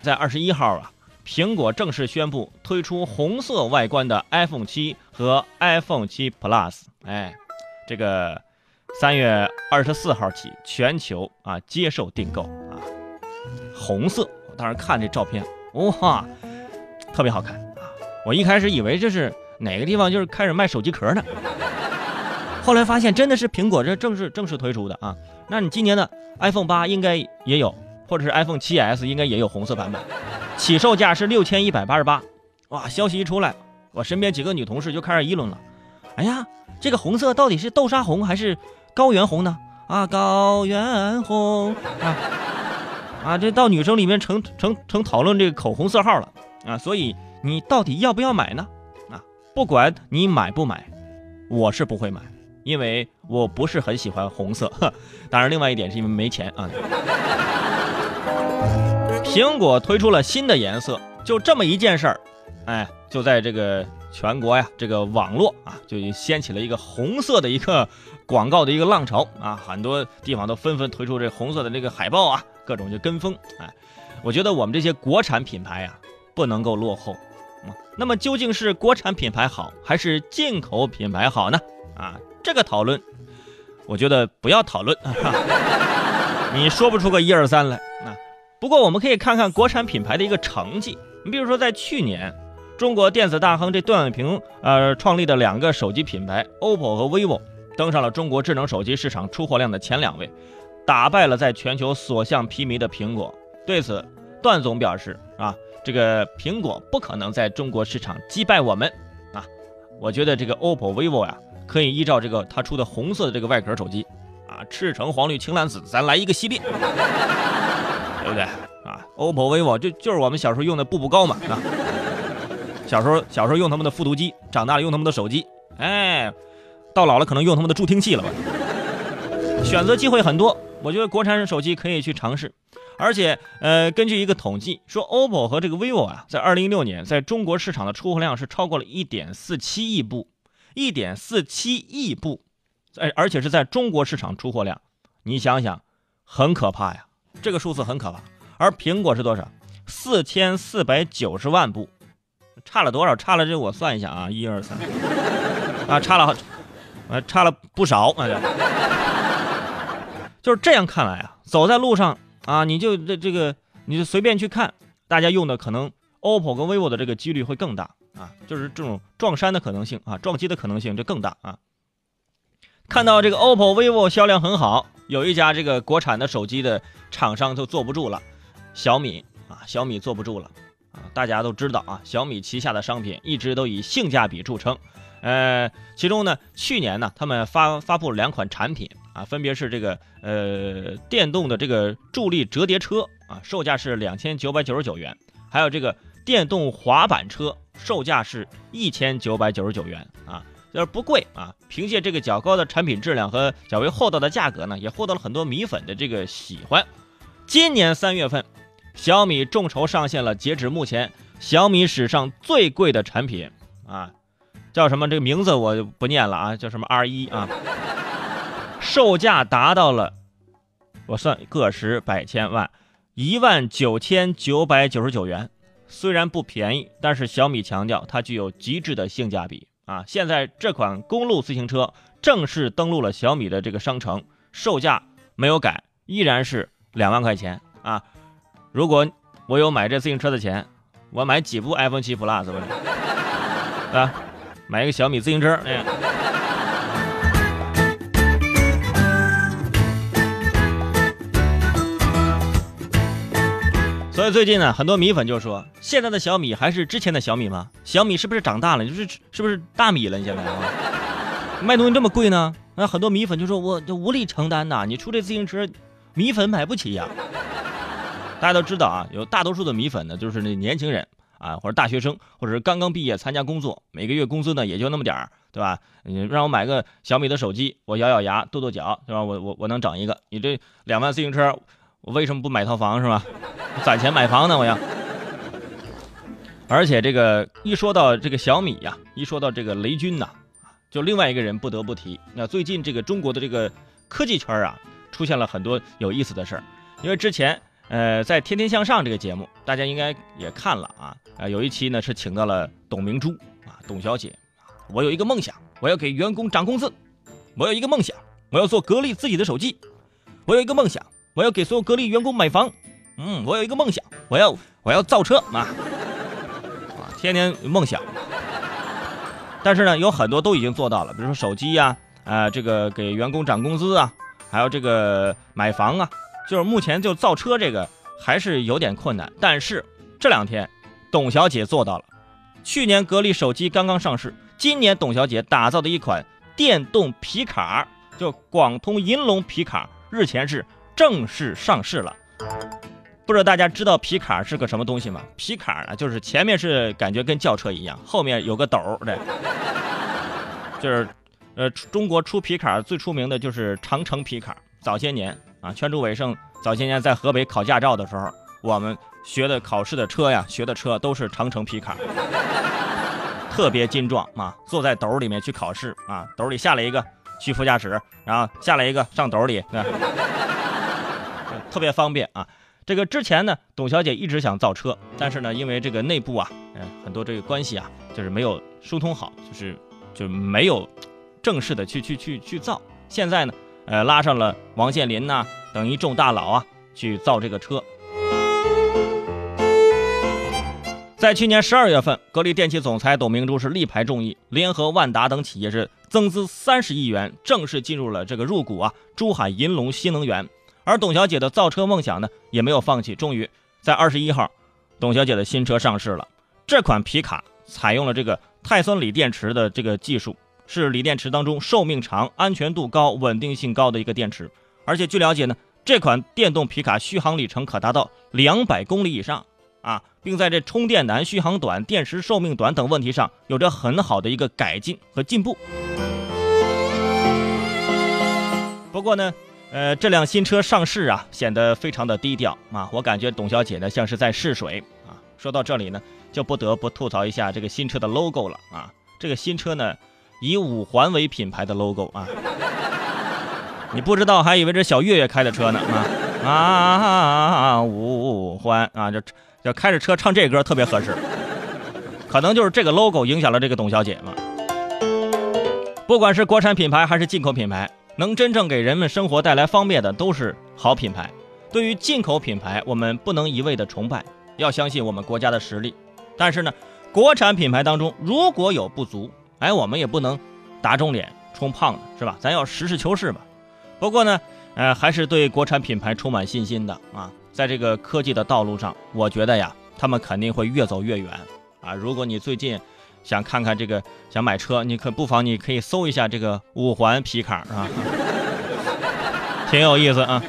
在二十一号啊，苹果正式宣布推出红色外观的 iPhone 七和 iPhone 七 Plus。哎，这个三月二十四号起全球啊接受订购啊，红色。我当时看这照片，哇，特别好看啊！我一开始以为这是哪个地方就是开始卖手机壳呢，后来发现真的是苹果这正式正式推出的啊。那你今年的 iPhone 八应该也有。或者是 iPhone 7s 应该也有红色版本，起售价是六千一百八十八。哇，消息一出来，我身边几个女同事就开始议论了。哎呀，这个红色到底是豆沙红还是高原红呢？啊，高原红啊啊！这到女生里面成成成讨论这个口红色号了啊。所以你到底要不要买呢？啊，不管你买不买，我是不会买，因为我不是很喜欢红色。当然，另外一点是因为没钱啊。苹果推出了新的颜色，就这么一件事儿，哎，就在这个全国呀，这个网络啊，就掀起了一个红色的一个广告的一个浪潮啊，很多地方都纷纷推出这红色的这个海报啊，各种就跟风。哎，我觉得我们这些国产品牌啊，不能够落后。那么究竟是国产品牌好，还是进口品牌好呢？啊，这个讨论，我觉得不要讨论，你说不出个一二三来。不过我们可以看看国产品牌的一个成绩。你比如说，在去年，中国电子大亨这段永平呃创立的两个手机品牌 OPPO 和 vivo 登上了中国智能手机市场出货量的前两位，打败了在全球所向披靡的苹果。对此，段总表示啊，这个苹果不可能在中国市场击败我们啊。我觉得这个 OPPO、vivo 呀，可以依照这个他出的红色的这个外壳手机啊，赤橙黄绿青蓝紫，咱来一个系列。对不对啊？OPPO、vivo 就就是我们小时候用的步步高嘛，啊，小时候小时候用他们的复读机，长大了用他们的手机，哎，到老了可能用他们的助听器了吧？选择机会很多，我觉得国产手机可以去尝试。而且，呃，根据一个统计说，OPPO 和这个 vivo 啊，在二零一六年在中国市场的出货量是超过了一点四七亿部，1.47亿部，在而且是在中国市场出货量，你想想，很可怕呀。这个数字很可怕，而苹果是多少？四千四百九十万部，差了多少？差了这我算一下啊，一二三，啊，差了，呃，差了不少啊。就是这样看来啊，走在路上啊，你就这这个，你就随便去看，大家用的可能 OPPO 跟 vivo 的这个几率会更大啊，就是这种撞衫的可能性啊，撞击的可能性就更大啊。看到这个 OPPO、vivo 销量很好。有一家这个国产的手机的厂商就坐不住了，小米啊，小米坐不住了啊！大家都知道啊，小米旗下的商品一直都以性价比著称，呃，其中呢，去年呢，他们发发布了两款产品啊，分别是这个呃电动的这个助力折叠车啊，售价是两千九百九十九元，还有这个电动滑板车，售价是一千九百九十九元啊。就是不贵啊，凭借这个较高的产品质量和较为厚道的价格呢，也获得了很多米粉的这个喜欢。今年三月份，小米众筹上线了，截止目前，小米史上最贵的产品啊，叫什么？这个名字我就不念了啊，叫什么 R 一啊，售价达到了，我算个十百千万，一万九千九百九十九元。虽然不便宜，但是小米强调它具有极致的性价比。啊，现在这款公路自行车正式登陆了小米的这个商城，售价没有改，依然是两万块钱啊！如果我有买这自行车的钱，我买几部 iPhone 七 Plus 吧，啊，买一个小米自行车，哎。所以最近呢，很多米粉就说，现在的小米还是之前的小米吗？小米是不是长大了？就是是不是大米了？你现在啊，卖东西这么贵呢？那很多米粉就说，我就无力承担呐。你出这自行车，米粉买不起呀。大家都知道啊，有大多数的米粉呢，就是那年轻人啊，或者大学生，或者是刚刚毕业参加工作，每个月工资呢也就那么点儿，对吧？你让我买个小米的手机，我咬咬牙，跺跺脚，对吧？我我我能整一个。你这两万自行车。我为什么不买套房是吧？攒钱买房呢？我要。而且这个一说到这个小米呀，一说到这个雷军呐，就另外一个人不得不提。那最近这个中国的这个科技圈啊，出现了很多有意思的事儿。因为之前，呃，在《天天向上》这个节目，大家应该也看了啊。呃，有一期呢是请到了董明珠啊，董小姐。我有一个梦想，我要给员工涨工资。我有一个梦想，我要做格力自己的手机。我有一个梦想，我要给所有格力员工买房。嗯，我有一个梦想，我要我要造车啊。啊，天天梦想。但是呢，有很多都已经做到了，比如说手机呀，啊，这个给员工涨工资啊，还有这个买房啊。就是目前就造车这个还是有点困难，但是这两天董小姐做到了。去年格力手机刚刚上市，今年董小姐打造的一款电动皮卡，就广通银龙皮卡，日前是正式上市了。不知道大家知道皮卡是个什么东西吗？皮卡呢，就是前面是感觉跟轿车一样，后面有个斗儿的。就是呃，中国出皮卡最出名的就是长城皮卡，早些年。啊，圈主伟胜早些年在河北考驾照的时候，我们学的考试的车呀，学的车都是长城皮卡，特别精壮啊，坐在斗里面去考试啊，斗里下来一个去副驾驶，然后下来一个上斗里，对特别方便啊。这个之前呢，董小姐一直想造车，但是呢，因为这个内部啊，嗯，很多这个关系啊，就是没有疏通好，就是就没有正式的去去去去造。现在呢。呃，拉上了王健林呐等一众大佬啊，去造这个车。在去年十二月份，格力电器总裁董明珠是力排众议，联合万达等企业是增资三十亿元，正式进入了这个入股啊珠海银龙新能源。而董小姐的造车梦想呢，也没有放弃，终于在二十一号，董小姐的新车上市了。这款皮卡采用了这个碳酸锂电池的这个技术。是锂电池当中寿命长、安全度高、稳定性高的一个电池，而且据了解呢，这款电动皮卡续航里程可达到两百公里以上啊，并在这充电难、续航短、电池寿命短等问题上有着很好的一个改进和进步。不过呢，呃，这辆新车上市啊，显得非常的低调啊，我感觉董小姐呢像是在试水啊。说到这里呢，就不得不吐槽一下这个新车的 logo 了啊，这个新车呢。以五环为品牌的 logo 啊，你不知道还以为这小月月开的车呢啊啊五环啊，就就开着车唱这歌特别合适，可能就是这个 logo 影响了这个董小姐嘛。不管是国产品牌还是进口品牌，能真正给人们生活带来方便的都是好品牌。对于进口品牌，我们不能一味的崇拜，要相信我们国家的实力。但是呢，国产品牌当中如果有不足，哎，我们也不能打肿脸充胖子，是吧？咱要实事求是吧。不过呢，呃，还是对国产品牌充满信心的啊。在这个科技的道路上，我觉得呀，他们肯定会越走越远啊。如果你最近想看看这个，想买车，你可不妨你可以搜一下这个五环皮卡啊，挺有意思啊。